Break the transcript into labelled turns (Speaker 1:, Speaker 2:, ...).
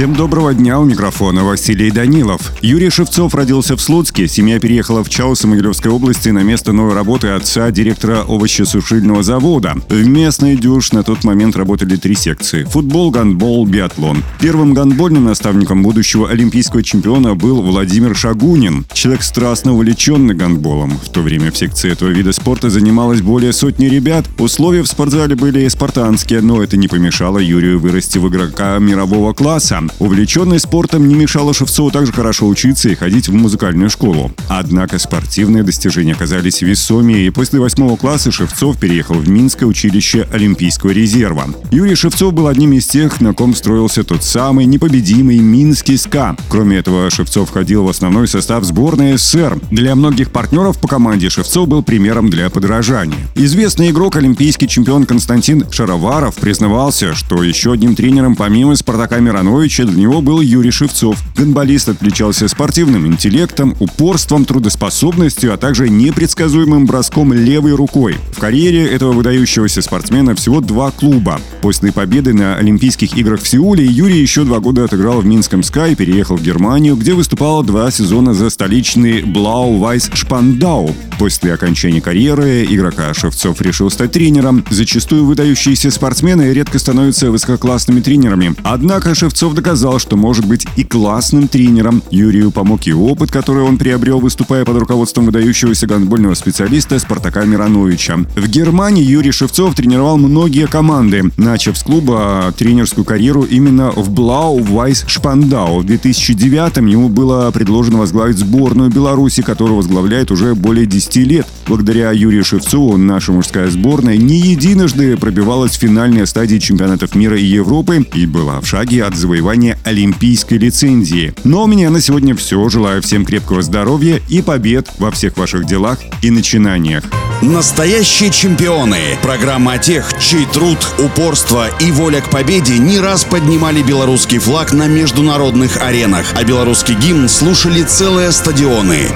Speaker 1: Всем доброго дня у микрофона Василий Данилов. Юрий Шевцов родился в Слуцке. Семья переехала в Чаусы Могилевской области на место новой работы отца, директора овощесушильного завода. В местной дюш на тот момент работали три секции – футбол, гандбол, биатлон. Первым гандбольным наставником будущего олимпийского чемпиона был Владимир Шагунин. Человек страстно увлеченный гандболом. В то время в секции этого вида спорта занималось более сотни ребят. Условия в спортзале были спартанские, но это не помешало Юрию вырасти в игрока мирового класса. Увлеченный спортом не мешало Шевцову также хорошо учиться и ходить в музыкальную школу. Однако спортивные достижения оказались весомее, и после восьмого класса Шевцов переехал в Минское училище Олимпийского резерва. Юрий Шевцов был одним из тех, на ком строился тот самый непобедимый Минский СКА. Кроме этого, Шевцов входил в основной состав сборной СССР. Для многих партнеров по команде Шевцов был примером для подражания. Известный игрок, олимпийский чемпион Константин Шароваров признавался, что еще одним тренером помимо Спартака Мироновича Ивановича для него был Юрий Шевцов. Гонболист отличался спортивным интеллектом, упорством, трудоспособностью, а также непредсказуемым броском левой рукой. В карьере этого выдающегося спортсмена всего два клуба. После победы на Олимпийских играх в Сеуле Юрий еще два года отыграл в Минском Скай переехал в Германию, где выступал два сезона за столичный Blau Weiss Spandau. После окончания карьеры игрока Шевцов решил стать тренером. Зачастую выдающиеся спортсмены редко становятся высококлассными тренерами. Однако Шевцов доказал, что может быть и классным тренером. Юрию помог и опыт, который он приобрел, выступая под руководством выдающегося гандбольного специалиста Спартака Мироновича. В Германии Юрий Шевцов тренировал многие команды, начав с клуба тренерскую карьеру именно в Блау Вайс Шпандау. В 2009-м ему было предложено возглавить сборную Беларуси, которую возглавляет уже более 10 лет. Благодаря Юрию Шевцову наша мужская сборная не единожды пробивалась в финальные стадии чемпионатов мира и Европы и была в шаге от завоевания завоевания олимпийской лицензии. Но у меня на сегодня все. Желаю всем крепкого здоровья и побед во всех ваших делах и начинаниях.
Speaker 2: Настоящие чемпионы. Программа тех, чей труд, упорство и воля к победе не раз поднимали белорусский флаг на международных аренах, а белорусский гимн слушали целые стадионы.